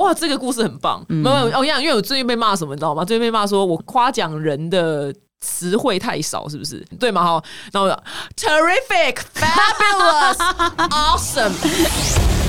哇，这个故事很棒。没有，我讲，因为我最近被骂什么，你知道吗？最近被骂说我夸奖人的词汇太少，是不是？对吗？好，那我 terrific, fabulous, awesome。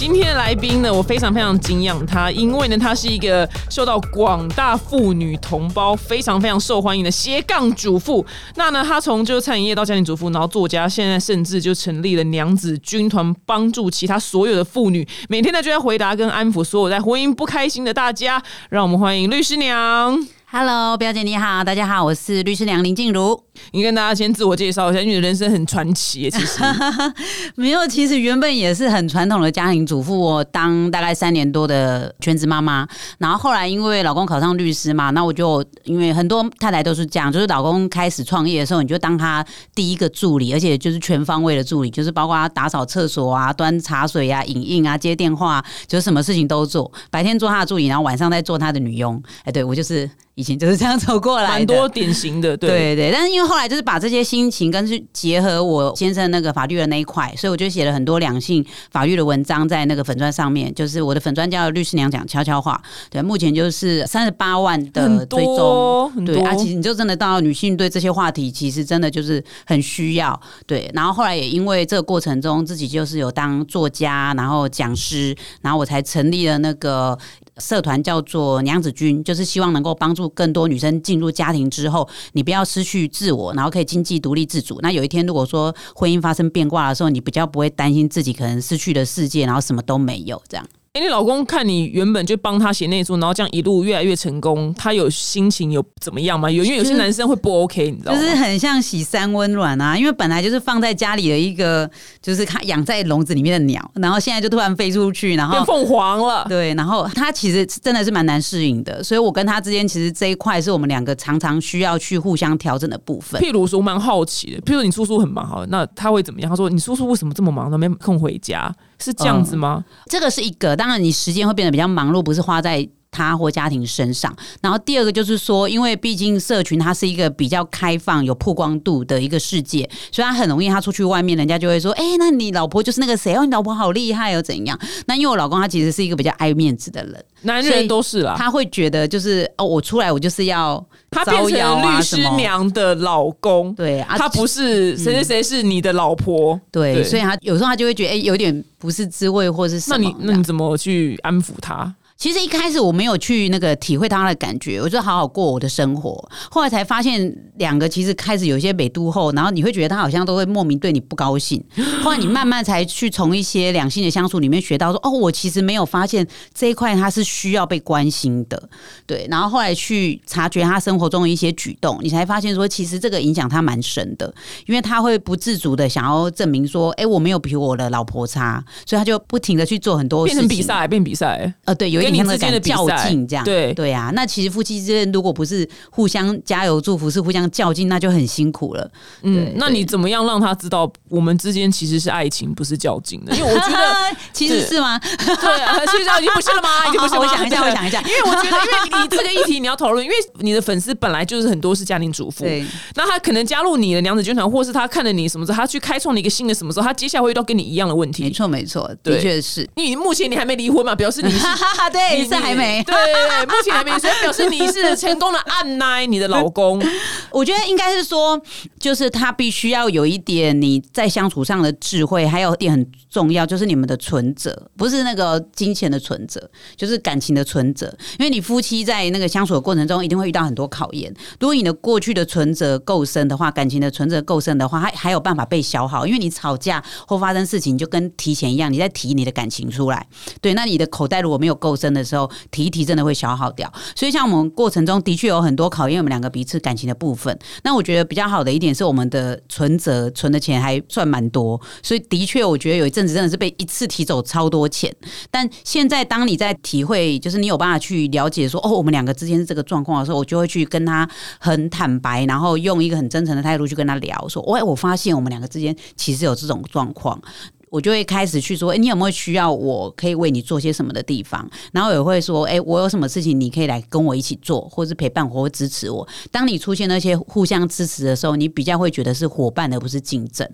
今天的来宾呢，我非常非常敬仰他，因为呢，他是一个受到广大妇女同胞非常非常受欢迎的斜杠主妇。那呢，他从就是餐饮业到家庭主妇，然后作家，现在甚至就成立了娘子军团，帮助其他所有的妇女，每天呢就在回答跟安抚所有在婚姻不开心的大家。让我们欢迎律师娘。Hello，表姐你好，大家好，我是律师娘林静茹。你跟大家先自我介绍一下，因为你的人生很传奇。其实 没有，其实原本也是很传统的家庭主妇，我当大概三年多的全职妈妈。然后后来因为老公考上律师嘛，那我就因为很多太太都是这样，就是老公开始创业的时候，你就当他第一个助理，而且就是全方位的助理，就是包括打扫厕所啊、端茶水啊、影印啊、接电话，就是什么事情都做。白天做他的助理，然后晚上再做他的女佣。哎，对我就是。以前就是这样走过来，蛮多典型的，对对对。但是因为后来就是把这些心情跟去结合我先生那个法律的那一块，所以我就写了很多两性法律的文章在那个粉砖上面。就是我的粉砖叫律师娘讲悄悄话，对，目前就是三十八万的追踪，对啊，其实你就真的到女性对这些话题其实真的就是很需要，对。然后后来也因为这个过程中自己就是有当作家，然后讲师，然后我才成立了那个。社团叫做娘子军，就是希望能够帮助更多女生进入家庭之后，你不要失去自我，然后可以经济独立自主。那有一天如果说婚姻发生变卦的时候，你比较不会担心自己可能失去了世界，然后什么都没有这样。哎，你老公看你原本就帮他写那书，然后这样一路越来越成功，他有心情有怎么样吗？有，因为有些男生会不 OK，你知道吗？就是很像洗三温暖啊，因为本来就是放在家里的一个，就是他养在笼子里面的鸟，然后现在就突然飞出去，然后变凤凰了。对，然后他其实真的是蛮难适应的，所以我跟他之间其实这一块是我们两个常常需要去互相调整的部分。譬如说，我蛮好奇的，譬如你叔叔很忙，好，那他会怎么样？他说：“你叔叔为什么这么忙，都没空回家？”是这样子吗？这个是一个，当然你时间会变得比较忙碌，不是花在。他或家庭身上，然后第二个就是说，因为毕竟社群它是一个比较开放、有曝光度的一个世界，所以他很容易他出去外面，人家就会说：“哎，那你老婆就是那个谁哦，你老婆好厉害哦，怎样？”那因为我老公他其实是一个比较爱面子的人，男人都是啦，他会觉得就是哦，我出来我就是要他变成律师娘的老公，对啊，他不是谁谁谁是你的老婆，对，所以他有时候他就会觉得哎，有点不是滋味，或是那你那你怎么去安抚他？其实一开始我没有去那个体会他的感觉，我就好好过我的生活。后来才发现，两个其实开始有一些美度后，然后你会觉得他好像都会莫名对你不高兴。后来你慢慢才去从一些两性的相处里面学到说，哦，我其实没有发现这一块他是需要被关心的。对，然后后来去察觉他生活中的一些举动，你才发现说，其实这个影响他蛮深的，因为他会不自主的想要证明说，哎，我没有比我的老婆差，所以他就不停的去做很多变成比赛，变比赛。呃，对，有一。之间的较劲，这样对对啊，那其实夫妻之间如果不是互相加油祝福，是互相较劲，那就很辛苦了。嗯，那你怎么样让他知道我们之间其实是爱情，不是较劲的？因为我觉得 其实是吗？对啊，现在已经不是了吗？已经不是。我想一下，我想一下，因为我觉得，因为你这个议题你要讨论，因为你的粉丝本来就是很多是家庭主妇，那他可能加入你的娘子军团，或是他看了你什么时候，他去开创了一个新的什么时候，他接下来会遇到跟你一样的问题。没错，没错，的确是。你目前你还没离婚嘛？表示你是 对，是还没。对对对，目前还没，所以表示你是成功的按耐你的老公。我觉得应该是说，就是他必须要有一点你在相处上的智慧，还有一点很重要，就是你们的存折，不是那个金钱的存折，就是感情的存折。因为你夫妻在那个相处的过程中，一定会遇到很多考验。如果你的过去的存折够深的话，感情的存折够深的话，还还有办法被消耗。因为你吵架或发生事情，就跟提前一样，你在提你的感情出来。对，那你的口袋如果没有够真的时候，提一提。真的会消耗掉，所以像我们过程中的确有很多考验我们两个彼此感情的部分。那我觉得比较好的一点是，我们的存折存的钱还算蛮多，所以的确我觉得有一阵子真的是被一次提走超多钱。但现在当你在体会，就是你有办法去了解说，哦，我们两个之间是这个状况的时候，我就会去跟他很坦白，然后用一个很真诚的态度去跟他聊，说，喂，我发现我们两个之间其实有这种状况。我就会开始去说，哎，你有没有需要我可以为你做些什么的地方？然后也会说，哎，我有什么事情你可以来跟我一起做，或是陪伴我，或支持我。当你出现那些互相支持的时候，你比较会觉得是伙伴，而不是竞争。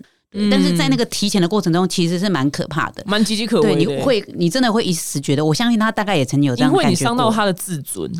但是在那个提前的过程中，其实是蛮可怕的。蛮岌岌可，危的。你会，你真的会一时觉得，我相信他大概也曾经有这样因为你感觉过伤到他的自尊，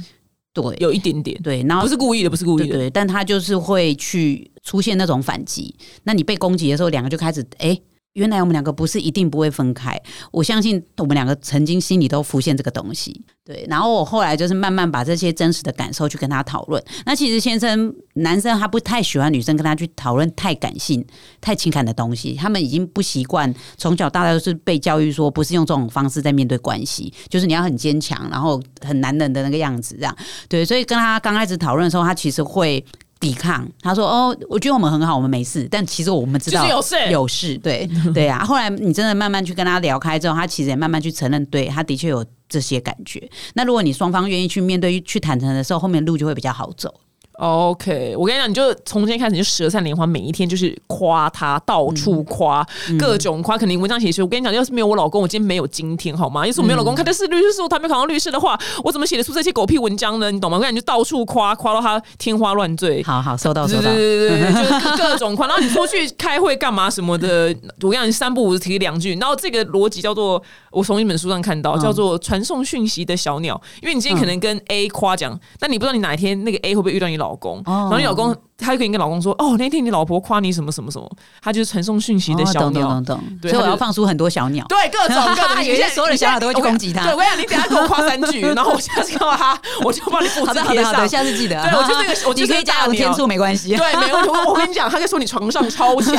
对有一点点，对，然后不是故意的，不是故意的。对对，但他就是会去出现那种反击。那你被攻击的时候，两个就开始哎。诶原来我们两个不是一定不会分开，我相信我们两个曾经心里都浮现这个东西，对。然后我后来就是慢慢把这些真实的感受去跟他讨论。那其实先生男生他不太喜欢女生跟他去讨论太感性、太情感的东西，他们已经不习惯，从小到大都是被教育说不是用这种方式在面对关系，就是你要很坚强，然后很男人的那个样子，这样对。所以跟他刚开始讨论的时候，他其实会。抵抗，他说：“哦，我觉得我们很好，我们没事。但其实我们知道有事有事，对 对啊。后来你真的慢慢去跟他聊开之后，他其实也慢慢去承认，对他的确有这些感觉。那如果你双方愿意去面对、去坦诚的时候，后面路就会比较好走。OK，我跟你讲，你就从今天开始你就舌灿莲花，每一天就是夸他，到处夸，各种夸。肯定文章写说，我跟你讲，要是没有我老公，我今天没有今天，好吗？要是我没有老公，他就是律师，我还没考上律师的话，我怎么写得出这些狗屁文章呢？你懂吗？我跟你讲，就到处夸，夸到他天花乱坠。好好，收到收到。对对对，对就是各种夸。然后你出去开会干嘛什么的，我跟你讲，你三不五时提两句。然后这个逻辑叫做，我从一本书上看到，叫做传送讯息的小鸟。因为你今天可能跟 A 夸奖，但你不知道你哪一天那个 A 会不会遇到你老公，然后你老公他就可以跟老公说，哦，那天你老婆夸你什么什么什么，他就是传送讯息的哦小鸟。懂懂懂懂。所以我要放出很多小鸟。对，各种各种，有一些所有的小鸟都会去攻击他对，我跟你讲，你等下给我夸三句，然后我下次看到他，我就帮你复好制贴上。下次记得。对我就是那个 我就是你可以加油天数没关系。对，没问题。我我跟你讲，他就说你床上超强，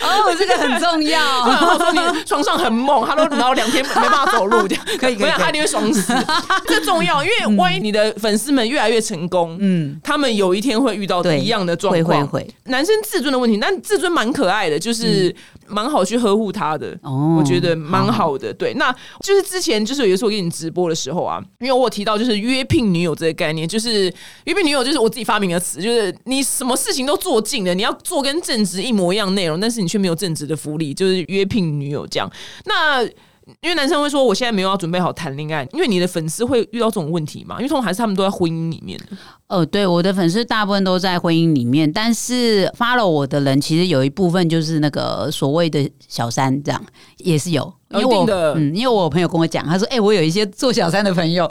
哦，这个很重然要。后说你床上很猛，他说然后两天没办法走路，这样可以可以他一定会爽死。这重要，因为万一你的粉丝们越来越成功，嗯，他们有一天会遇到对一样的状况。会会男生自尊的问题，但自尊蛮可爱的，就是蛮好去呵护他的。哦我觉得蛮好的。对，那就是之前就是有一次我给你直播的时候啊，因为我有提到就是约聘女友这个概念，就是约聘女友就是我自己发明的词，就是你什么事情都做尽了，你要做跟正职一模一样内容，但是你却没有正职的福利，就是约聘女友这样。那因为男生会说，我现在没有要准备好谈恋爱，因为你的粉丝会遇到这种问题嘛？因为通常还是他们都在婚姻里面。哦，对，我的粉丝大部分都在婚姻里面，但是 follow 我的人其实有一部分就是那个所谓的小三，这样也是有。因为我一定的嗯，因为我有朋友跟我讲，他说：“哎、我有一些做小三的朋友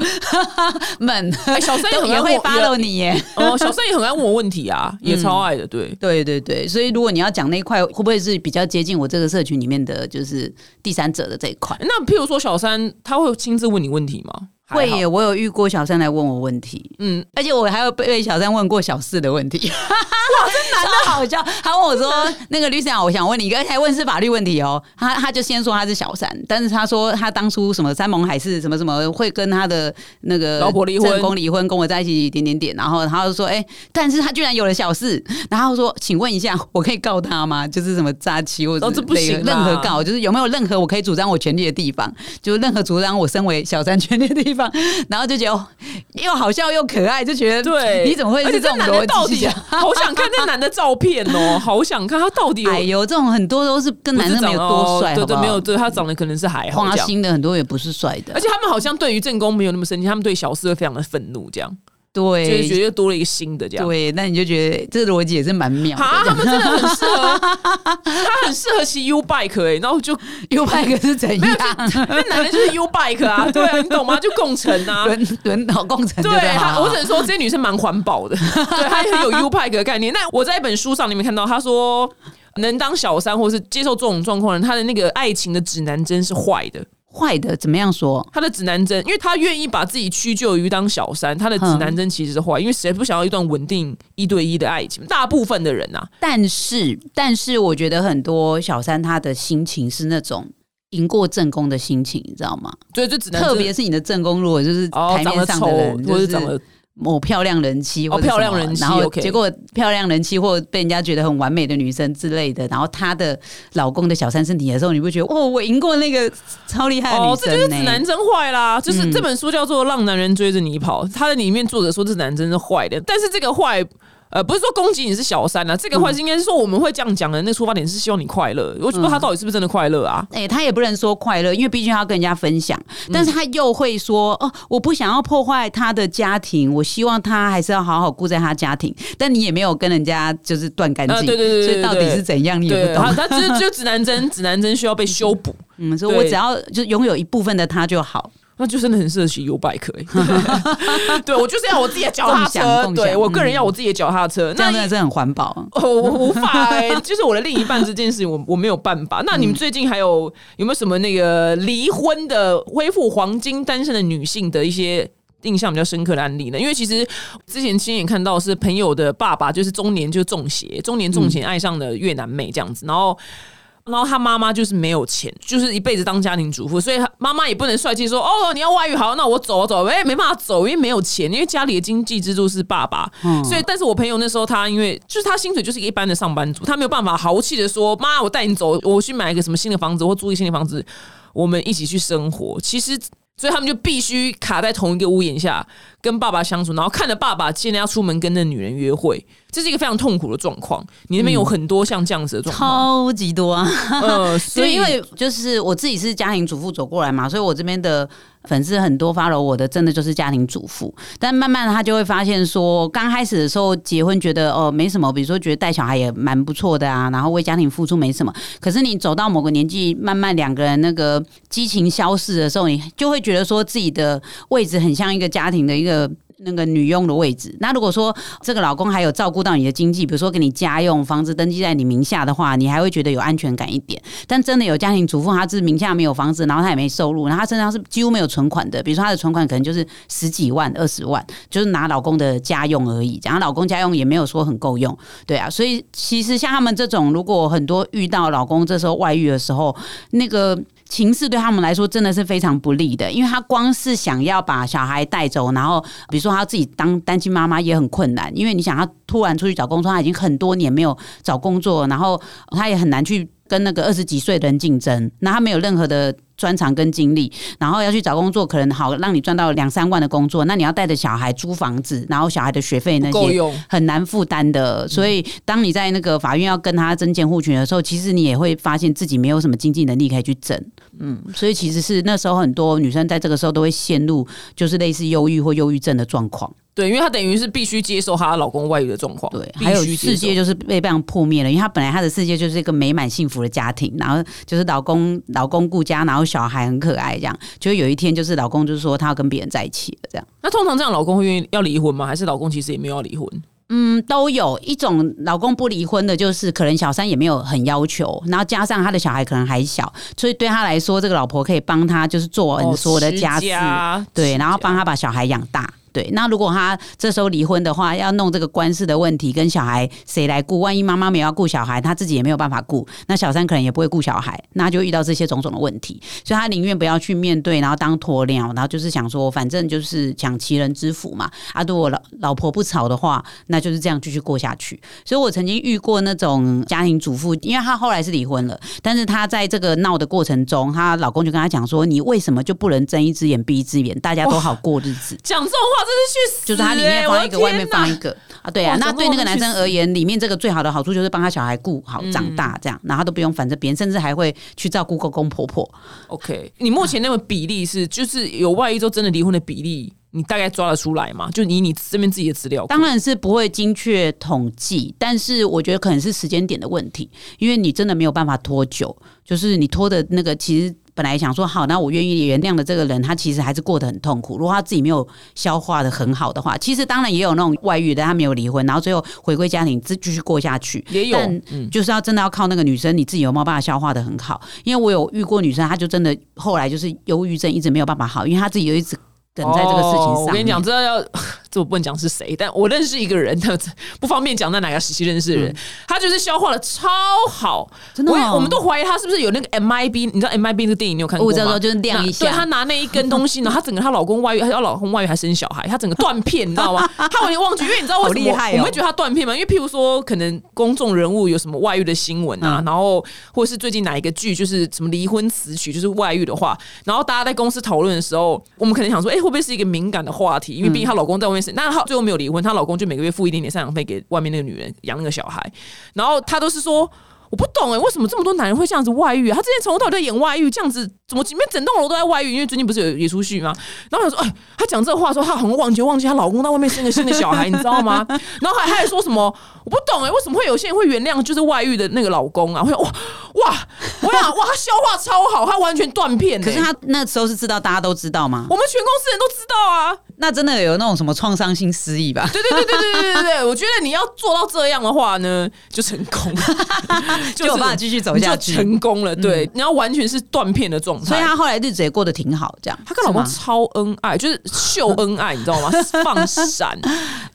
们，哎小三也也会 follow 你耶。哦，小三也很爱问我问题啊，也超爱的，对。对对对，所以如果你要讲那一块，会不会是比较接近我这个社群里面的就是第三者的这一块？那譬如说小三，他会亲自问你问题吗？会耶，我有遇过小三来问我问题，嗯，而且我还有被小三问过小四的问题，哇，真男的好笑。他问我说：“那个律师长，我想问你一个，而且还问是法律问题哦。”他他就先说他是小三，但是他说他当初什么山盟海誓，什么什么会跟他的那个老婆离婚正宫离婚，跟我在一起点点点，然后他就说：“哎、但是他居然有了小四。”然后说：“请问一下，我可以告他吗？就是什么诈欺或者哦这不行任何告，就是有没有任何我可以主张我权利的地方？就是任何主张我身为小三权利的地方。”然后就觉得哦又好笑又可爱，就觉得对，你怎么会而且是这种男的到底逻辑啊？好想看那男的照片哦，好想看他到底有哎呦，这种很多都是跟男生没有多帅，对对，没有对他长得可能是还好花。心的很多也不是帅的而，且他们好像对于正宫没有那么生气，他们对小四会非常的愤怒，这样就是觉对。得多了一个新的这样。对，那你就觉得这个逻辑也是蛮妙啊，他的。们真的很适合，他很适合骑 U bike 哎、然后就 U bike 是怎样？那男的就是 U bike 啊，对啊，你懂吗？就共乘啊，轮轮导工程就对对他，我只能说这些女生蛮环保的，对，她也很有 U 派的概念。那我在一本书上里面看到，他说能当小三或是接受这种状况的人，他的那个爱情的指南针是坏的。坏的怎么样说？他的指南针，因为他愿意把自己屈就于当小三，他的指南针其实是坏，因为谁不想要一段稳定一对一的爱情？大部分的人啊，但是，但是我觉得很多小三他的心情是那种赢过正宫的心情，你知道吗？所以就只能特别是你的正宫，如果就是哦台面上长得丑的人，就是或者长得某漂亮人妻哦漂亮人妻然后结果漂亮人妻或被人家觉得很完美的女生之类的，然后她的老公的小三是你的时候，你会觉得哦，我赢过那个超厉害的女哦，这就是指南针坏啦。就是嗯这本书叫做《让男人追着你跑》，它的里面作者说这指南针是坏的，但是这个坏。呃，不是说攻击你是小三啊，这个话应该是说我们会这样讲的，那出发点是希望你快乐。我不知道他到底是不是真的快乐啊？哎、他也不能说快乐，因为毕竟他要跟人家分享，但是他又会说哦，我不想要破坏他的家庭，我希望他还是要好好顾在他家庭。但你也没有跟人家就是断干净、啊对对对对所以到底是怎样，你也，不懂他。他就指南针，指南针需要被修补，嗯，所以我只要就拥有一部分的他就好。那就真的很适合骑 U bike 欸 对我就是要我自己的脚踏车，对我个人要我自己的脚踏车。那这样真的是很环保。哦，我无法哎、就是我的另一半这件事情，我我没有办法。那你们最近还有有没有什么那个离婚的恢复黄金单身的女性的一些？印象比较深刻的案例呢，因为其实之前亲眼看到是朋友的爸爸，就是中年就中邪，中年中邪爱上了越南妹这样子，然后然后他妈妈就是没有钱，就是一辈子当家庭主妇，所以他妈妈也不能帅气说哦你要外遇好，那我走我走，哎没办法走，因为没有钱，因为家里的经济支柱是爸爸，所以但是我朋友那时候他因为就是他薪水就是一个一般的上班族，他没有办法豪气的说妈我带你走，我去买一个什么新的房子或租一个新的房子，我们一起去生活，其实。所以他们就必须卡在同一个屋檐下跟爸爸相处，然后看着爸爸现在要出门跟那女人约会，这是一个非常痛苦的状况。你那边有很多像这样子的状况，超级多啊！呃，所以因为就是我自己是家庭主妇走过来嘛，所以我这边的粉丝很多 follow 我的，真的就是家庭主妇。但慢慢的他就会发现说，刚开始的时候结婚觉得哦没什么，比如说觉得带小孩也蛮不错的啊，然后为家庭付出没什么。可是你走到某个年纪，慢慢两个人那个激情消逝的时候，你就会觉得说自己的位置很像一个家庭的一个。的那个女佣的位置，那如果说这个老公还有照顾到你的经济，比如说给你家用、房子登记在你名下的话，你还会觉得有安全感一点。但真的有家庭主妇，她是名下没有房子，然后她也没收入，然后她身上是几乎没有存款的。比如说她的存款可能就是十几万、二十万，就是拿老公的家用而已。讲老公家用也没有说很够用，对啊。所以其实像他们这种，如果很多遇到老公这时候外遇的时候，那个。情势对他们来说真的是非常不利的，因为他光是想要把小孩带走，然后比如说他自己当单亲妈妈也很困难，因为你想他突然出去找工作，他已经很多年没有找工作，然后他也很难去跟那个二十几岁的人竞争，那他没有任何的。专长跟经历，然后要去找工作，可能好让你赚到两三万的工作，那你要带着小孩租房子，然后小孩的学费那些。很难负担的。所以当你在那个法院要跟他争监护权的时候，其实你也会发现自己没有什么经济能力可以去争。嗯，所以其实是那时候很多女生在这个时候都会陷入就是类似忧郁或忧郁症的状况。对，因为她等于是必须接受她老公外遇的状况，对，还有世界就是被这样破灭了，因为她本来她的世界就是一个美满幸福的家庭，然后就是老公老公顾家，然后小孩很可爱，这样，就有一天就是老公就是说他要跟别人在一起了，这样。那通常这样，老公会愿意要离婚吗？还是老公其实也没有要离婚？嗯，都有一种老公不离婚的，就是可能小三也没有很要求，然后加上他的小孩可能还小，所以对他来说，这个老婆可以帮他就是做完所有的家事，对，然后帮他把小孩养大。对，那如果他这时候离婚的话，要弄这个官司的问题，跟小孩谁来顾？万一妈妈没有要顾小孩，他自己也没有办法顾，那小三可能也不会顾小孩，那就遇到这些种种的问题，所以他宁愿不要去面对，然后当鸵鸟，然后就是想说，反正就是抢其人之福嘛。啊，如果老老婆不吵的话，那就是这样继续过下去。所以我曾经遇过那种家庭主妇，因为她后来是离婚了，但是她在这个闹的过程中，她老公就跟她讲说：“你为什么就不能睁一只眼闭一只眼，大家都好过日子？”讲这种话真是去死、就是它里面放一个，外面放一个。啊，对啊。那对那个男生而言，里面这个最好的好处就是帮他小孩顾好长大，这样，然后他都不用烦着别人，甚至还会去照顾公公婆婆。OK，你目前那个比例是，就是有外遇之后真的离婚的比例，你大概抓得出来吗？就以你这边自己的资料，当然是不会精确统计，但是我觉得可能是时间点的问题，因为你真的没有办法拖久，就是你拖的那个其实。本来想说好，那我愿意原谅的这个人，他其实还是过得很痛苦。如果他自己没有消化的很好的话，其实当然也有那种外遇的，他没有离婚，然后最后回归家庭，继继续过下去。也有但嗯就是要真的要靠那个女生，你自己有没有办法消化的很好？因为我有遇过女生，她就真的后来就是忧郁症一直没有办法好，因为她自己有一直等在这个事情上。哦我跟你讲，这要这我不能讲是谁，但我认识一个人，他不方便讲在哪个时期认识的人，他就是消化的超好，嗯真的哦我也我们都怀疑他是不是有那个 MIB，你知道 MIB 那个电影你有看过吗？我知道就是亮一下对她拿那一根东西呢，她整个她老公外遇，她要老公外遇还生小孩，她整个断片，你知道吗？她完全忘记，因为你知道为什么害哦我们会觉得她断片吗？因为譬如说，可能公众人物有什么外遇的新闻啊，嗯然后或是最近哪一个剧就是什么离婚词曲，就是外遇的话，然后大家在公司讨论的时候，我们可能想说，哎、会不会是一个敏感的话题？因为毕竟她老公在外面面生，但她最后没有离婚，她老公就每个月付一点点赡养费给外面那个女人养那个小孩，然后她都是说。我不懂哎、为什么这么多男人会这样子外遇啊？他之前从头到尾在演外遇，这样子怎么里面整栋楼都在外遇？因为最近不是有演出戏吗？然后我想说，哎，她讲这话的时候，她很忘记忘记她老公在外面生个新的小孩，你知道吗？然后还还说什么我不懂哎、为什么会有些人会原谅就是外遇的那个老公啊？我想哇哇，我想哇，他消化超好，他完全断片、欸。可是他那时候是知道大家都知道吗？我们全公司人都知道啊。那真的有那种什么创伤性失忆吧？对对对对对对对对，我觉得你要做到这样的话呢，就成功了，就有办法继续走下去就成功了。对，你要完全是断片的状态。所以她后来日子也过得挺好，这样。她跟老公超恩爱，就是秀恩爱，你知道吗？放闪，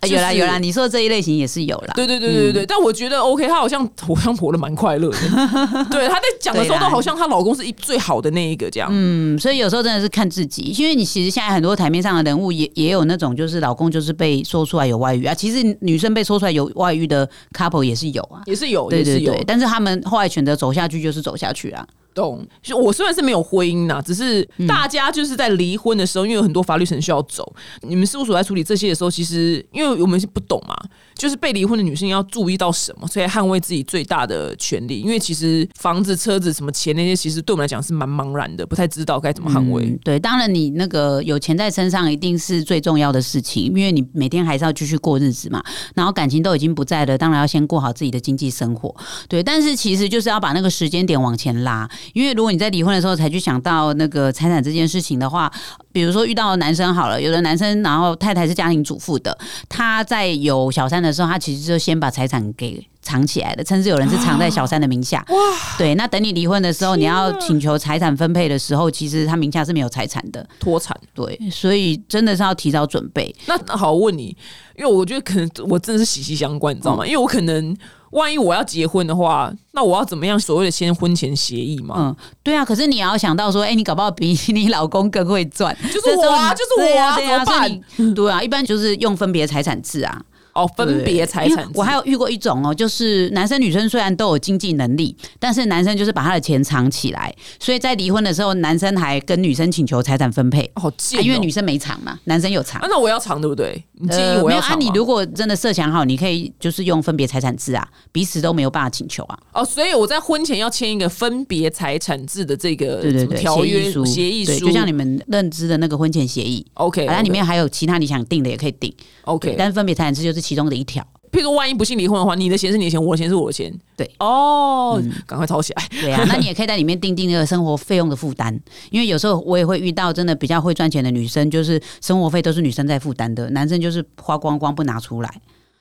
哎有啦就是有啦，你说的这一类型也是有啦。对对对对对对，但我觉得 OK，她好像好像活得蛮快乐的。对，她在讲的时候都好像她老公是一最好的那一个这样。嗯，所以有时候真的是看自己，因为你其实现在很多台面上的人物也也有那种，就是老公就是被说出来有外遇啊，其实女生被说出来有外遇的 couple 也是有啊。也是有，对对对，，但是他们后来选择走下去，就是走下去啊。懂。就我虽然是没有婚姻呐，只是大家就是在离婚的时候，因为有很多法律程序要走，你们事务所在处理这些的时候，其实因为我们是不懂嘛，就是被离婚的女性要注意到什么，所以捍卫自己最大的权利。因为其实房子、车子、什么钱那些，其实对我们来讲是蛮茫然的，不太知道该怎么捍卫。嗯，对，当然你那个有钱在身上一定是最重要的事情，因为你每天还是要继续过日子嘛。然后感情都已经不在了，当然要先过好自己的经济生活。对，但是其实就是要把那个时间点往前拉，因为如果你在离婚的时候才去想到那个财产这件事情的话，比如说遇到男生好了，有的男生然后太太是家庭主妇的，他在有小三的时候，他其实就先把财产给。藏起来的，甚至有人是藏在小三的名下。哇，对，那等你离婚的时候，你要请求财产分配的时候，其实他名下是没有财产的。脱产，对，所以真的是要提早准备。那那好，我问你，因为我觉得可能我真的是息息相关，你知道吗？因为我可能万一我要结婚的话，那我要怎么样所谓的先婚前协议嘛？嗯，对啊，可是你也要想到说，哎、你搞不好比你老公更会赚，就是我啊，就是我啊，对啊，怎么办？对啊，一般就是用分别财产制啊，哦，分别财产我还有遇过一种哦，就是男生女生虽然都有经济能力，但是男生就是把他的钱藏起来，所以在离婚的时候，男生还跟女生请求财产分配，好贱、哦。啊因为女生没藏嘛，男生有藏。啊，。那我要藏对不对？你建议呃，没有啊，我要藏吗、你如果真的设想好，你可以就是用分别财产制啊，彼此都没有办法请求啊。哦，所以我在婚前要签一个分别财产制的这个对对对，条约协议书，协议书，就像你们认知的那个婚前协议，OK，反正里面还有其他你想定的也可以定，OK，但是分别财产制就是其中的一条。譬如说万一不幸离婚的话，你的钱是你的钱，我的钱是我的钱，对，哦，赶快抄起来。对啊，那你也可以在里面定定那个生活费用的负担，因为有时候我也会遇到真的比较会赚钱的女生，就是生活费都是女生在负担的，男生就是花光光不拿出来，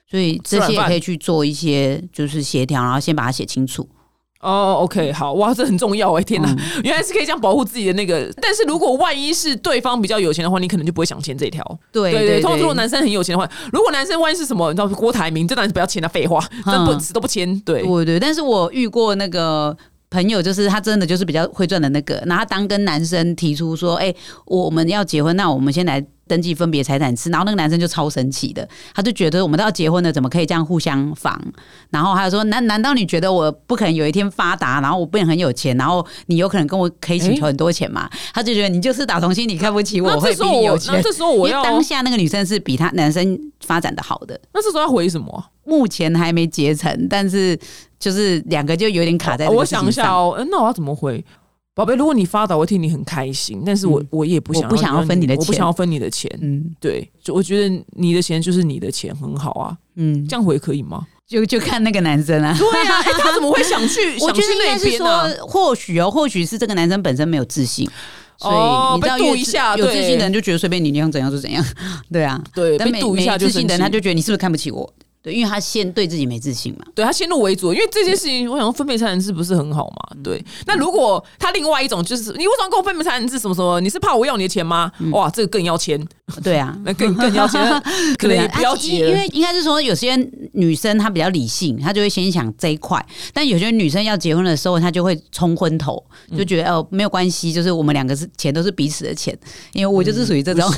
所以这些也可以去做一些就是协调，然后先把它写清楚。哦，OK，好，哇，这很重要哎！天哪，嗯原来是可以这样保护自己的那个。但是如果万一是对方比较有钱的话，你可能就不会想签这条。对对对通常如果男生很有钱的话，如果男生万一是什么，你知道郭台铭，这当然是不要签他废话，真不嗯死都不签。对，对对，但是我遇过那个。朋友就是他真的就是比较会赚的那个，然后他当跟男生提出说，哎、我们要结婚，那我们先来登记分别财产制，然后那个男生就超神奇的，他就觉得我们都要结婚了，怎么可以这样互相防？然后还有说，难难道你觉得我不可能有一天发达，然后我变很有钱，然后你有可能跟我可以请求很多钱吗？他就觉得你就是打从心里看不起我，我会比这时候我，你有钱那。这时候我要，因为当下那个女生是比他男生发展的好的，那这时候要回什么啊？目前还没结成，但是就是两个就有点卡在、哦我想一下，哦，呃那我要怎么回？宝贝，如果你发达，我会替你很开心，但是我、嗯我也不想我不想要分你的钱我不想要分你的钱。嗯对，就我觉得你的钱就是你的钱，很好啊，嗯，这样回可以吗？就就看那个男生啊。对啊，哎、他怎么会想去？我想去觉得应该是说，或许哦，或许是这个男生本身没有自信，所哦以你知道被度越自一下有自信的人就觉得随便你你想怎样就怎样，对啊。对，但没被堵一下没自信的人，他就觉得你是不是看不起我？对，因为他先对自己没自信嘛。对他先入为主，因为这件事情，我想说分配财产制不是很好嘛？嗯对。那如果他另外一种就是，你为什么跟我分配财产制？什么什么？你是怕我要你的钱吗？嗯哇，这个更要钱，对啊，那更更要钱，可能也不要啊结了。因因为应该是说，有些女生她比较理性，她就会先想这一块；但有些女生要结婚的时候，她就会冲昏头，嗯就觉得哦没有关系，就是我们两个是钱都是彼此的钱，因为我就是属于这种。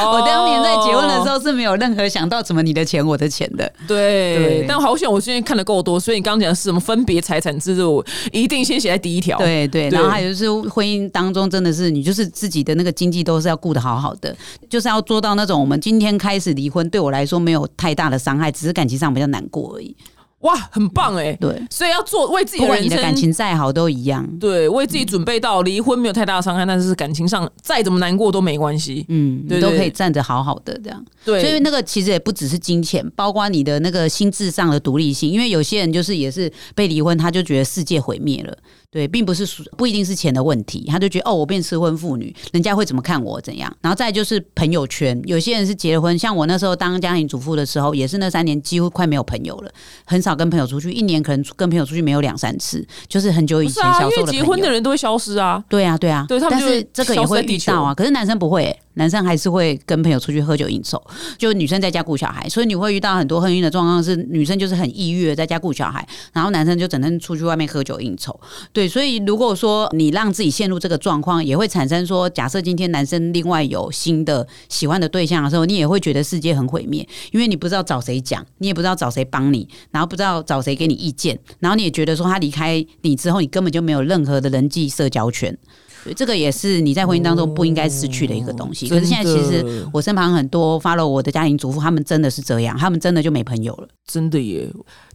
我当年在结婚的时哦候是没有任何想到什么你的钱我的钱的，对对，但好险我今天看的够多，所以你刚刚讲的是什么分别财产制度，一定先写在第一条。对对，对然后还有就是婚姻当中，真的是你就是自己的那个经济都是要顾得好好的，就是要做到那种我们今天开始离婚，对我来说没有太大的伤害，只是感情上比较难过而已。哇，很棒哎！对，所以要做为自己不的人生管你的感情再好都一样。对，为自己准备到离婚没有太大的伤害，但是感情上再怎么难过都没关系。嗯，对都可以站着好好的这样。对，所以那个其实也不只是金钱，包括你的那个心智上的独立性。因为有些人就是也是被离婚，他就觉得世界毁灭了。对，并不是属不一定是钱的问题，他就觉得哦，我变失婚妇女，人家会怎么看我怎样？然后再就是朋友圈，有些人是结了婚，像我那时候当家庭主妇的时候，也是那三年几乎快没有朋友了，很少跟朋友出去，一年可能跟朋友出去没有两三次，就是很久以前因为小时候的朋友。结婚的人都会消失啊。对啊，对啊，对他们是这个也会遇到啊。可是男生不会、欸，男生还是会跟朋友出去喝酒应酬，就女生在家顾小孩，所以你会遇到很多婚姻的状况是女生就是很抑郁在家顾小孩，然后男生就整天出去外面喝酒应酬。对，所以如果说你让自己陷入这个状况，也会产生说，假设今天男生另外有新的喜欢的对象的时候，你也会觉得世界很毁灭，因为你不知道找谁讲，你也不知道找谁帮你，然后不知道找谁给你意见，然后你也觉得说他离开你之后，你根本就没有任何的人际社交圈。对，这个也是你在婚姻当中不应该失去的一个东西。可是现在其实我身旁很多 follow 我的家庭主妇，他们真的是这样，他们真的就没朋友了。真的耶，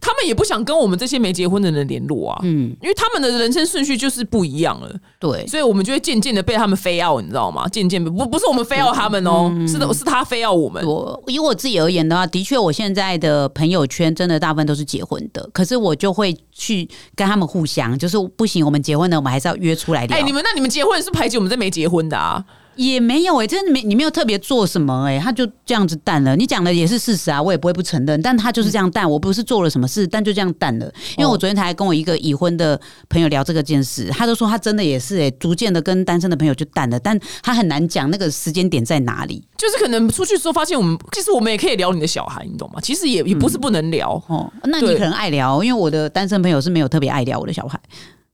他们也不想跟我们这些没结婚的人联络啊。嗯，因为他们的人生顺序就是不一样了，对，所以我们就会渐渐的被他们非要，你知道吗？渐渐不不是我们非要他们哦，是的，是他非要我们。我以我自己而言的话，的确我现在的朋友圈真的大部分都是结婚的，可是我就会去跟他们互相，就是不行，我们结婚了，我们还是要约出来聊。哎、你们那你们结婚是排挤我们这没结婚的啊？也没有哎、真的没你没有特别做什么哎、他就这样子淡了。你讲的也是事实啊，我也不会不承认，但他就是这样淡，我不是做了什么事，但就这样淡了。因为我昨天才跟我一个已婚的朋友聊这个件事，他就说他真的也是哎、逐渐的跟单身的朋友就淡了，但他很难讲那个时间点在哪里就是可能出去之后发现我们，其实我们也可以聊你的小孩，你懂吗？其实也也不是不能聊。哦。那你可能爱聊，因为我的单身朋友是没有特别爱聊我的小孩。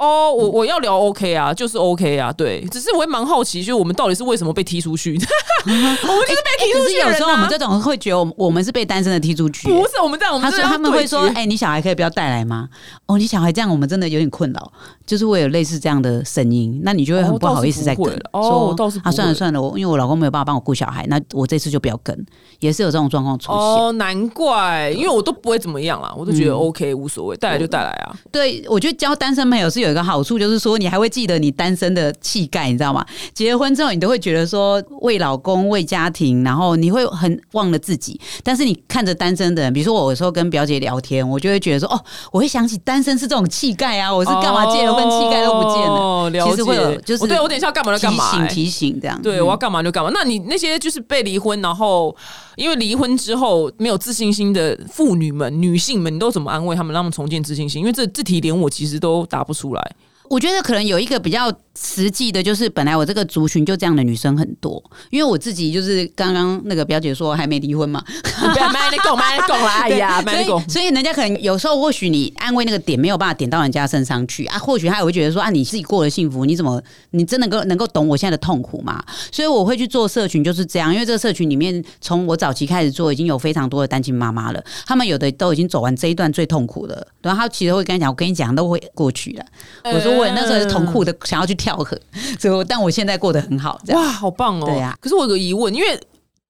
哦，我我要聊 OK 啊，就是 OK 啊，对，只是我也蛮好奇，就是我们到底是为什么被踢出去？我们就是被踢出去有时候我们这种会觉得我们我们是被单身的踢出去、不是我们这样，我们他说他们会说：“对决哎、你小孩可以不要带来吗？哦，你小孩这样，我们真的有点困扰，就是会有类似这样的声音，那你就会很哦不好意思再跟了说哦倒是不啊，算了算了，我因为我老公没有办法帮我顾小孩，那我这次就不要跟，也是有这种状况出现。哦，难怪，因为我都不会怎么样啦，我都觉嗯。得 OK 无所谓，带来就带来啊。对，我觉得交单身朋友是有一个好处，就是说你还会记得你单身的气概，你知道吗？结了婚之后，你都会觉得说为老公、为家庭，然后你会很忘了自己。但是你看着单身的人，比如说我有时候跟表姐聊天，我就会觉得说，哦，我会想起单身是这种气概啊，我是干嘛结了婚气概都不见了。哦，了解。其实会有就是哦对我等一下要干嘛就干嘛、醒欸提醒这样，对，我要干嘛就干嘛。那你那些就是被离婚，然后因为离婚之后没有自信心的妇女们、女性们，你都怎么安慰他们，让他们重建自信心？因为这这题连我其实都答不出来。我觉得可能有一个比较实际的，就是本来我这个族群就这样的女生很多，因为我自己就是刚刚那个表姐说还没离婚嘛，不要卖你拱，卖你拱啦！哎呀，卖你拱所以。人家可能有时候或许你安慰那个点没有办法点到人家身上去啊，或许他也会觉得说啊你自己过得幸福，你怎么你真的能够能够懂我现在的痛苦吗？所以我会去做社群就是这样，因为这个社群里面从我早期开始做，已经有非常多的单亲妈妈了，他们有的都已经走完这一段最痛苦的，然后他其实会跟你讲，我跟你讲都会过去的。我说我那时候是痛苦的，想要去跳河，所以我但我现在过得很好，哇，好棒哦！对啊可是我有个疑问，因为。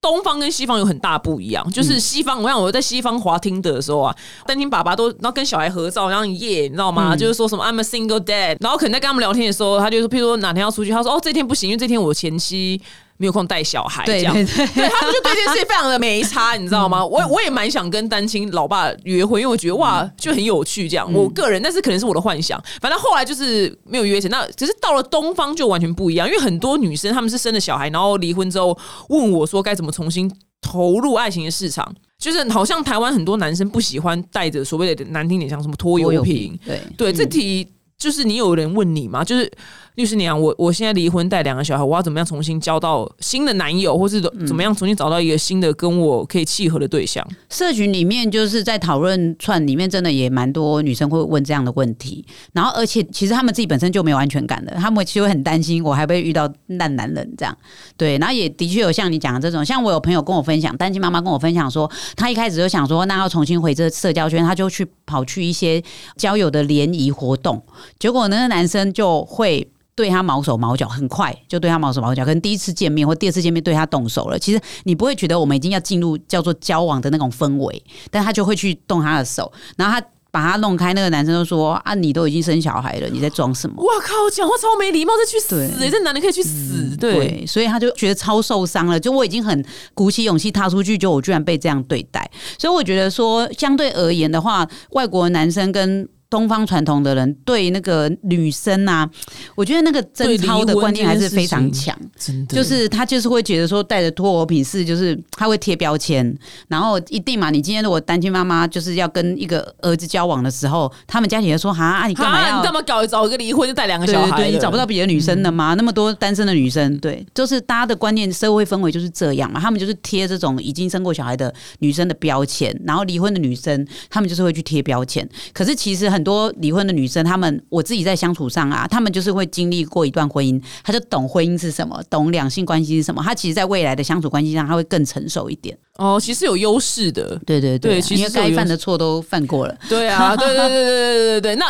东方跟西方有很大不一样，就是西方，我想我在西方滑听的时候啊，单亲爸爸都然后跟小孩合照，然后耶，你知道吗？嗯就是说什么 I'm a single dad，然后可能在跟他们聊天的时候，他就说，譬如说哪天要出去，他说哦这天不行，因为这天我前妻没有空带小孩，这样。对他们就对这件事非常的没差，你知道吗？我我也蛮想跟单亲老爸约会，因为我觉得哇，就很有趣这样。我个人，但是可能是我的幻想。反正后来就是没有约成。那只是到了东方就完全不一样，因为很多女生她们是生了小孩，然后离婚之后问我说该怎么重新投入爱情的市场。就是好像台湾很多男生不喜欢带着所谓的难听点，像什么拖油瓶。对对，这嗯题就是你有人问你吗？就是律师娘，我我现在离婚带两个小孩，我要怎么样重新交到新的男友，或是怎么样重新找到一个新的跟我可以契合的对象？社群里面就是在讨论串里面，真的也蛮多女生会问这样的问题。然后，而且其实他们自己本身就没有安全感的，他们其实会很担心我还会遇到烂男人这样。对，然后也的确有像你讲的这种，像我有朋友跟我分享，单亲妈妈跟我分享说，她一开始就想说，那要重新回这社交圈，她就去跑去一些交友的联谊活动，结果那个男生就会。对他毛手毛脚，很快就对他毛手毛脚。可能第一次见面或第二次见面对他动手了。其实你不会觉得我们已经要进入叫做交往的那种氛围，但他就会去动他的手，然后他把他弄开。那个男生就说：“啊，你都已经生小孩了，你在装什么？”哇靠，讲话超没礼貌，再去死！这男的可以去死。对，所以他就觉得超受伤了。就我已经很鼓起勇气踏出去，就我居然被这样对待。所以我觉得说，相对而言的话，外国男生跟。东方传统的人对那个女生啊，我觉得那个贞操的观念还是非常强，真的，就是他就是会觉得说带着托我品是，就是他会贴标签，然后一定嘛，你今天如果单亲妈妈就是要跟一个儿子交往的时候，他们家庭就说哈，你干嘛要你干嘛搞找一个离婚就带两个小孩？对你找不到别的女生的吗？那么多单身的女生，对，就是大家的观念、社会氛围就是这样嘛，他们就是贴这种已经生过小孩的女生的标签，然后离婚的女生，他们就是会去贴标签。可是其实很。很多离婚的女生她们我自己在相处上啊她们就是会经历过一段婚姻她就懂婚姻是什么懂两性关系是什么她其实在未来的相处关系上她会更成熟一点。哦其实有优势的。对对对其实该犯的错都犯过了。对啊 对对对对对对那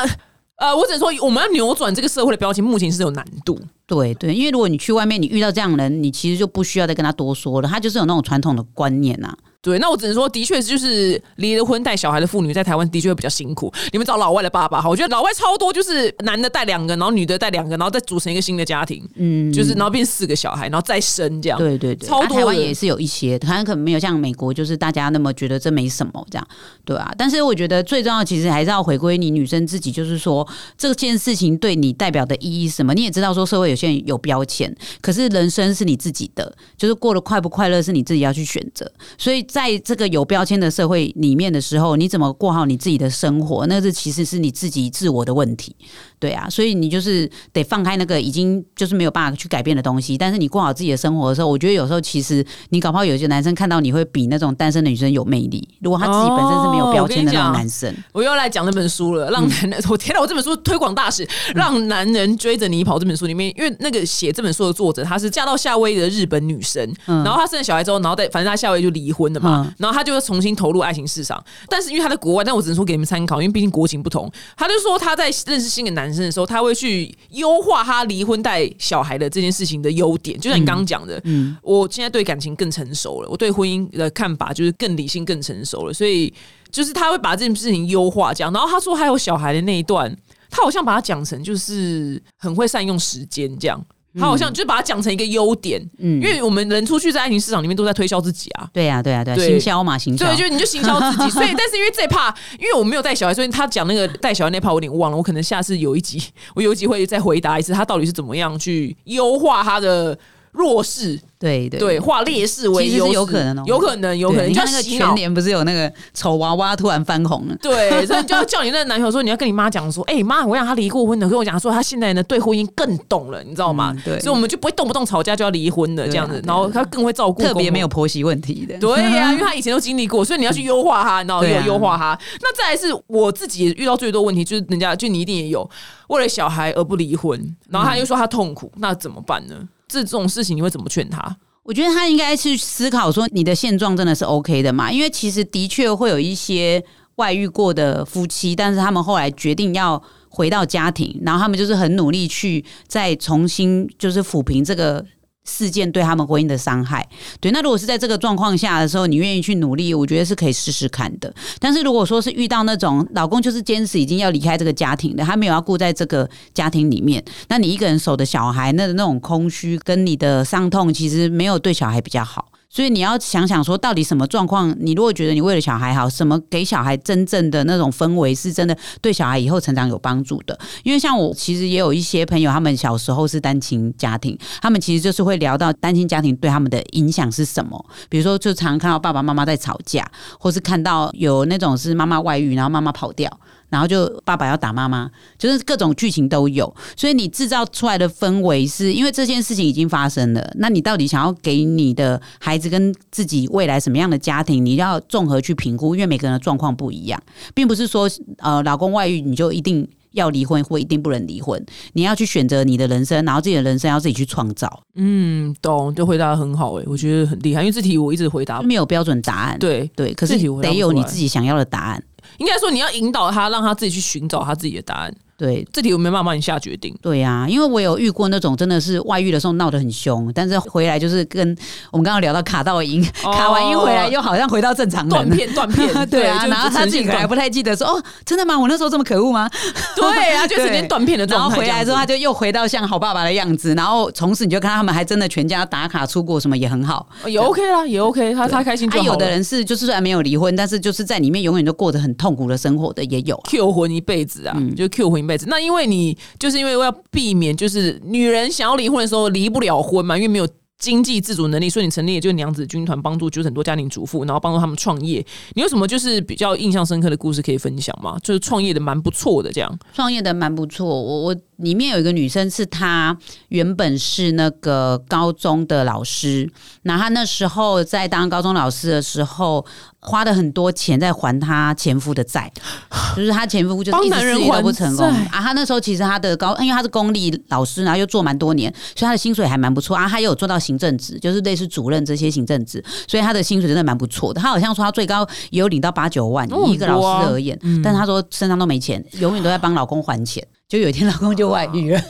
呃我只能说我们要扭转这个社会的标签目前是有难度对对因为如果你去外面你遇到这样的人你其实就不需要再跟他多说了他就是有那种传统的观念呐对，那我只能说，的确就是离了婚带小孩的妇女在台湾的确会比较辛苦。你们找老外的爸爸哈，我觉得老外超多，就是男的带两个，然后女的带两个，然后再组成一个新的家庭，嗯，就是然后变四个小孩，然后再生这样。对对对，超多。台湾也是有一些，台湾可能没有像美国，就是大家那么觉得这没什么这样，对啊。但是我觉得最重要，其实还是要回归你女生自己，就是说这件事情对你代表的意义什么。你也知道说社会有些人有标签，可是人生是你自己的，就是过得快不快乐是你自己要去选择。所以在这个有。标签的社会里面的时候，你怎么过好你自己的生活？那是其实是你自己自我的问题，对啊，所以你就是得放开那个已经就是没有办法去改变的东西。但是你过好自己的生活的时候，我觉得有时候其实你搞不好有些男生看到你会比那种单身的女生有魅力。如果他自己本身是没有标签的那种男生，我又来讲那本书了，让男人我天哪！我这本书推广大使，让男人追着你跑。这本书里面，因为那个写这本书的作者，她是嫁到夏威夷的日本女生，然后她生了小孩之后，然后在反正她夏威夷就离婚了嘛，然后她就。重新投入爱情市场，但是因为她在国外，但我只能说给你们参考，因为毕竟国情不同。她就说她在认识新的男生的时候，他会去优化他离婚带小孩的这件事情的优点。就像你刚刚讲的，嗯，我现在对感情更成熟了，我对婚姻的看法就是更理性、更成熟了，所以就是他会把这件事情优化这样。然后他说还有小孩的那一段，他好像把它讲成就是很会善用时间这样。他好像就把它讲成一个优点，嗯，因为我们人出去在爱情市场里面都在推销自己啊，对呀，对呀，对，行销嘛，行销，对，就你就行销自己，所以但是因为这怕，因为我没有带小孩，所以他讲那个带小孩那怕我有点忘了，我可能下次有一集，我有一集会再回答一次，他到底是怎么样去优化他的弱势。对对对，化劣势为优势，有可能哦，有可能，有可能。你看那个全年不是有那个丑娃娃突然翻红了？对，所以就要叫你那个男朋友说，你要跟你妈讲说，哎妈，我想他离过婚的，跟我讲说他现在呢对婚姻更懂了，你知道吗？对，所以我们就不会动不动吵架就要离婚的这样子，然后他更会照顾，特别没有婆媳问题的。对呀，因为他以前都经历过，所以你要去优化他，然后 优化他。那再来是我自己遇到最多问题，就是人家就你一定也有为了小孩而不离婚，然后他又说他痛苦，那怎么办呢？这种事情你会怎么劝他？我觉得他应该去思考说，你的现状真的是 OK 的嘛？因为其实的确会有一些外遇过的夫妻，但是他们后来决定要回到家庭，然后他们就是很努力去再重新就是抚平这个。事件对他们婚姻的伤害，对，那如果是在这个状况下的时候，你愿意去努力，我觉得是可以试试看的。但是如果说是遇到那种老公就是坚持已经要离开这个家庭的，他没有要顾在这个家庭里面，那你一个人守的小孩，那那种空虚跟你的伤痛，其实没有对小孩比较好。所以你要想想说，到底什么状况？你如果觉得你为了小孩好，什么给小孩真正的那种氛围是真的对小孩以后成长有帮助的？因为像我其实也有一些朋友，他们小时候是单亲家庭，他们其实就是会聊到单亲家庭对他们的影响是什么。比如说，就常看到爸爸妈妈在吵架，或是看到有那种是妈妈外遇，然后妈妈跑掉。然后就爸爸要打妈妈，就是各种剧情都有。所以你制造出来的氛围，是因为这件事情已经发生了。那你到底想要给你的孩子跟自己未来什么样的家庭，你要综合去评估，因为每个人的状况不一样，并不是说呃老公外遇你就一定。要离婚或一定不能离婚，你要去选择你的人生，然后自己的人生要自己去创造。嗯，懂，就回答的很好哎，我觉得很厉害，因为这题我一直回答没有标准答案。对对，可是得有你自己想要的答案。应该说你要引导他，让他自己去寻找他自己的答案。对，这题我没办法帮你下决定。对呀，因为我有遇过那种真的是外遇的时候闹得很凶，但是回来就是跟我们刚刚聊到卡到音，卡完音回来又好像回到正常断片断片。对啊，然后他自己还不太记得说哦，真的吗？我那时候这么可恶吗？对啊，就是连断片的状态。然后回来之后他就又回到像好爸爸的样子，然后从此你就看他们还真的全家打卡出国什么也很好，也 OK 啦，也 OK，他他开心就好。有的人是就是虽然没有离婚，但是就是在里面永远都过得很痛苦的生活的也有，Q 婚一辈子啊，嗯就 Q 婚一辈子。那因为你。就是因为要避免，就是女人想要离婚的时候离不了婚嘛，因为没有经济自主能力，所以你成立也就娘子军团，帮助就是很多家庭主妇，然后帮助他们创业。你有什么就是比较印象深刻的故事可以分享吗？就是创业的蛮不错的，这样创业的蛮不错。我我里面有一个女生，是她原本是那个高中的老师，那她那时候在当高中老师的时候。花了很多钱在还她前夫的债，就是她前夫就是一直事业都不成功啊。她那时候其实她的高，因为她是公立老师，然后又做蛮多年，所以她的薪水还蛮不错啊。她又有做到行政职，就是类似主任这些行政职，所以她的薪水真的蛮不错的。她好像说她最高也有领到八九万，以一个老师而言，但是她说身上都没钱，永远都在帮老公还钱。就有一天老公就外遇了，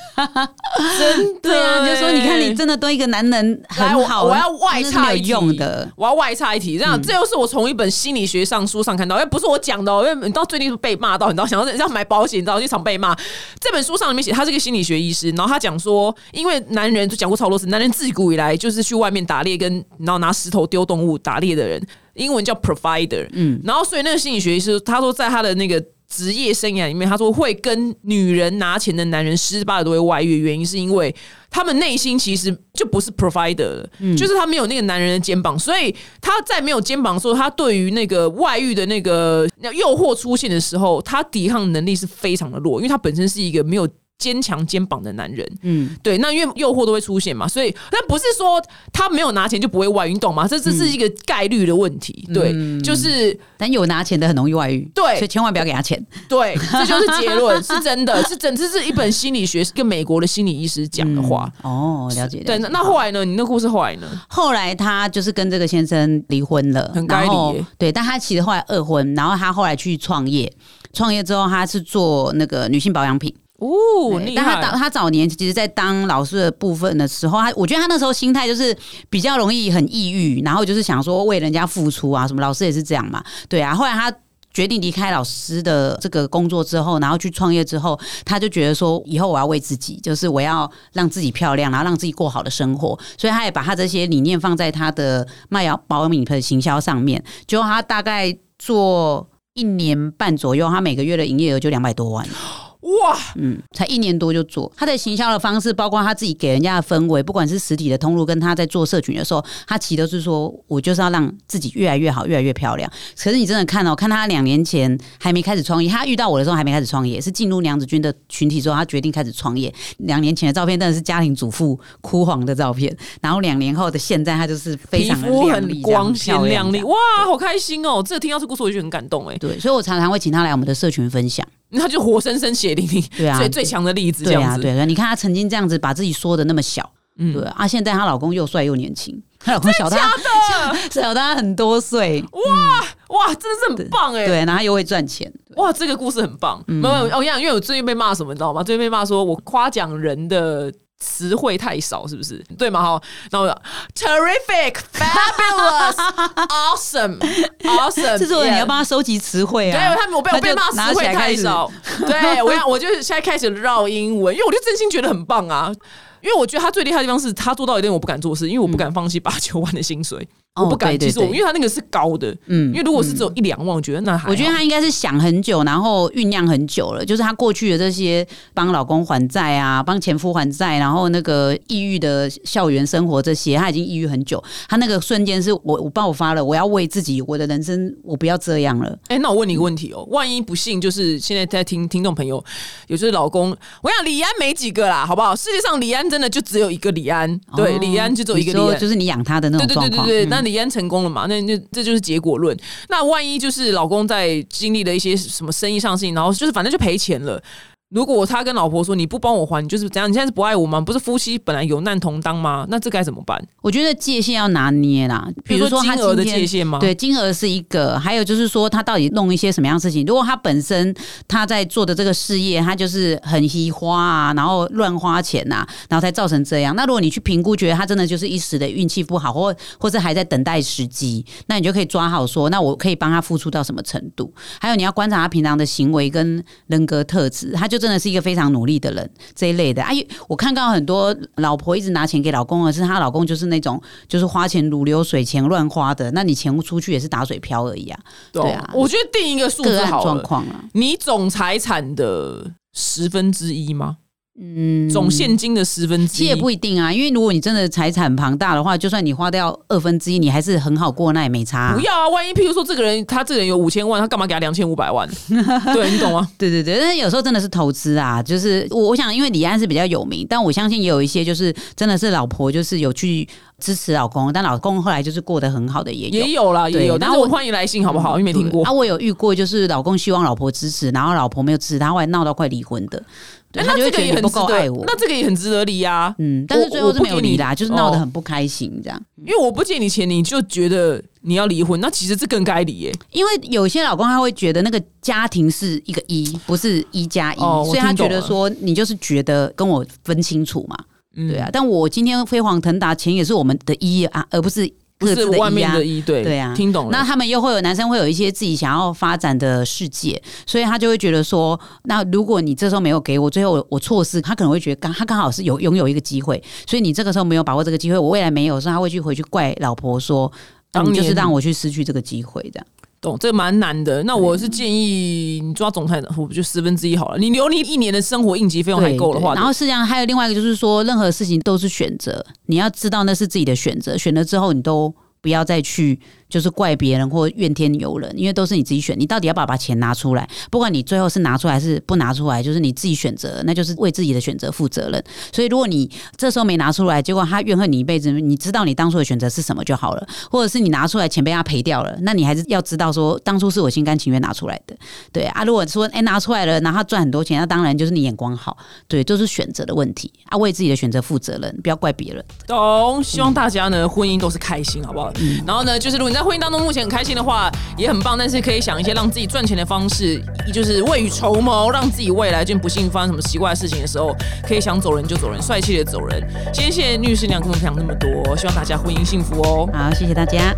真对啊，就说你看你真的对一个男人很好，我要外插用的，我要外插一题，这样这又是我从一本心理学上书上看到，哎，不是我讲的，哦因为你到最近被骂到，你知道，想要要买保险，你知道，就常被骂。这本书上里面写，他是个心理学医师，然后他讲说，因为男人就讲过超多次，男人自古以来就是去外面打猎，跟然后拿石头丢动物打猎的人，英文叫 provider，嗯，然后所以那个心理学医师他说，在他的那个。职业生涯里面，他说会跟女人拿钱的男人十八都会外遇，原因是因为他们内心其实就不是 provider，就是他没有那个男人的肩膀，所以他在没有肩膀的时候，他对于那个外遇的那个诱惑出现的时候，他抵抗能力是非常的弱，因为他本身是一个没有。坚强肩膀的男人，嗯，对，那因为诱惑都会出现嘛，所以那不是说他没有拿钱就不会外遇，你懂吗？这这是一个概率的问题，对，就是但有拿钱的很容易外遇，对，所以千万不要给他钱，对，这就是结论，是真的，是整这是一本心理学，是跟美国的心理医师讲的话，哦，了解，对，那后来呢？你那故事后来呢？后来他就是跟这个先生离婚了，很该离，对，但他其实后来二婚，然后他后来去创业，创业之后他是做那个女性保养品。哦，但他当他早年其实，在当老师的部分的时候，他我觉得他那时候心态就是比较容易很抑郁，然后就是想说为人家付出啊，什么老师也是这样嘛，对啊。后来他决定离开老师的这个工作之后，然后去创业之后，他就觉得说，以后我要为自己，就是我要让自己漂亮，然后让自己过好的生活，所以他也把他这些理念放在他的卖药保养品的行销上面。就他大概做一年半左右，他每个月的营业额就两百多万。哇，嗯，才一年多就做，他的行销的方式，包括他自己给人家的氛围，不管是实体的通路，跟他在做社群的时候，他其实都是说我就是要让自己越来越好，越来越漂亮。可是你真的看哦，看他两年前还没开始创业，他遇到我的时候还没开始创业，是进入娘子军的群体之后，他决定开始创业。两年前的照片真的是家庭主妇枯黄的照片，然后两年后的现在，他就是非常的很光鲜亮丽，哇，好开心哦！这听到这故事我就很感动哎，对，所以我常常会请他来我们的社群分享。他就活生生血淋淋，对啊，最最强的例子，对啊，对啊，你看他曾经这样子把自己说的那么小，嗯，对啊，现在她老公又帅又年轻，她老公小她 小她很多岁，哇哇，真的是很棒哎，对，然后又会赚钱，哇，这个故事很棒，没有，我讲，因为我最近被骂什么，你知道吗？最近被骂说我夸奖人的。词汇太少，是不是？对吗？哈，然后 terrific, fabulous, awesome, awesome。制作人，你要帮他收集词汇啊！对，他们我被我被骂词汇太少。对，我要我就现在开始绕英文，因为我就真心觉得很棒啊！因为我觉得他最厉害的地方是他做到一点我不敢做事，因为我不敢放弃八九万的薪水。哦我不敢。对对其实我因为他那个是高的，嗯因为如果是只有一两万，我觉得那还我觉得他应该是想很久，然后酝酿很久了。就是他过去的这些帮老公还债啊，帮前夫还债，然后那个抑郁的校园生活这些，他已经抑郁很久。他那个瞬间是我我爆发了，我要为自己我的人生，我不要这样了。哎、那我问你一个问题哦，万一不幸就是现在在听听众朋友，有就是老公，我想李安没几个啦，好不好？世界上李安真的就只有一个李安，对，哦李安就只有一个李安，就是你养他的那种状况。对对对对，嗯李安成功了嘛？那那这就是结果论。那万一就是老公在经历了一些什么生意上的事情，然后就是反正就赔钱了。如果他跟老婆说你不帮我还，你就是怎样？你现在是不爱我吗？不是夫妻本来有难同当吗？那这该怎么办？我觉得界限要拿捏啦，比如说他金额的界限吗？对，金额是一个，还有就是说他到底弄一些什么样的事情。如果他本身他在做的这个事业，他就是很稀花啊，然后乱花钱呐、然后才造成这样。那如果你去评估，觉得他真的就是一时的运气不好，或或者还在等待时机，那你就可以抓好说，那我可以帮他付出到什么程度。还有你要观察他平常的行为跟人格特质，他就真的是一个非常努力的人这一类的。哎、我看到很多老婆一直拿钱给老公，而是她老公就是那种就是花钱如流水，钱乱花的。那你钱出去也是打水漂而已啊，对啊我觉得定一个数字好了。状况啊。你总财产的十分之一吗？嗯，总现金的十分之一也不一定啊，因为如果你真的财产庞大的话，就算你花掉二分之一，你还是很好过，那也没差啊、不要啊！万一譬如说这个人他这个人有五千万，他干嘛给他两千五百万？对你懂吗？对对对，但是有时候真的是投资啊，就是我我想，因为李安是比较有名，但我相信也有一些就是真的是老婆就是有去支持老公，但老公后来就是过得很好的也有。也有啦，也有。然后我但是我欢迎来信好不好？因为没听过。啊，我有遇过，就是老公希望老婆支持，然后老婆没有支持他，后来闹到快离婚的。对，哎他就会觉得你不那这个也很值得够爱我，。那这个也很值得离啊。嗯，但是最后是没有离啦，就是闹得哦很不开心这样。因为我不借你钱，你就觉得你要离婚，那其实这更该离耶。因为有些老公他会觉得那个家庭是一个一，不是一加一，所以他觉得说你就是觉得跟我分清楚嘛，嗯对啊。但我今天飞黄腾达，钱也是我们的一啊，而不是不是各自的一啊外面的。一对对啊听懂了。那他们又会有男生会有一些自己想要发展的世界，所以他就会觉得说，那如果你这时候没有给我，最后我我错失，他可能会觉得刚他刚好是有拥有一个机会，所以你这个时候没有把握这个机会，我未来没有，所以他会去回去怪老婆说，当你就是让我去失去这个机会这样。懂，这蛮难的。那我是建议你抓总裁，我就十分之一好了。你留你一年的生活应急费用还够的话，然后是这样，还有另外一个就是说，任何事情都是选择，你要知道那是自己的选择，选了之后你都不要再去就是怪别人或怨天尤人，因为都是你自己选，你到底要不要把钱拿出来？不管你最后是拿出来还是不拿出来，就是你自己选择，那就是为自己的选择负责任。所以如果你这时候没拿出来，结果他怨恨你一辈子，你知道你当初的选择是什么就好了，或者是你拿出来钱被他赔掉了，那你还是要知道说当初是我心甘情愿拿出来的。对啊，如果说哎、拿出来了，然后他赚很多钱，那当然就是你眼光好，对，都是选择的问题啊，为自己的选择负责任，不要怪别人。懂。希望大家呢婚姻都是开心，好不好？然后呢，就是如果你在婚姻当中目前很开心的话，也很棒，但是可以想一些让自己赚钱的方式，就是未雨绸缪，让自己未来就不幸发生什么奇怪的事情的时候，可以想走人就走人，帅气的走人。今天谢谢律师娘跟我们分享那么多，希望大家婚姻幸福哦。好，谢谢大家。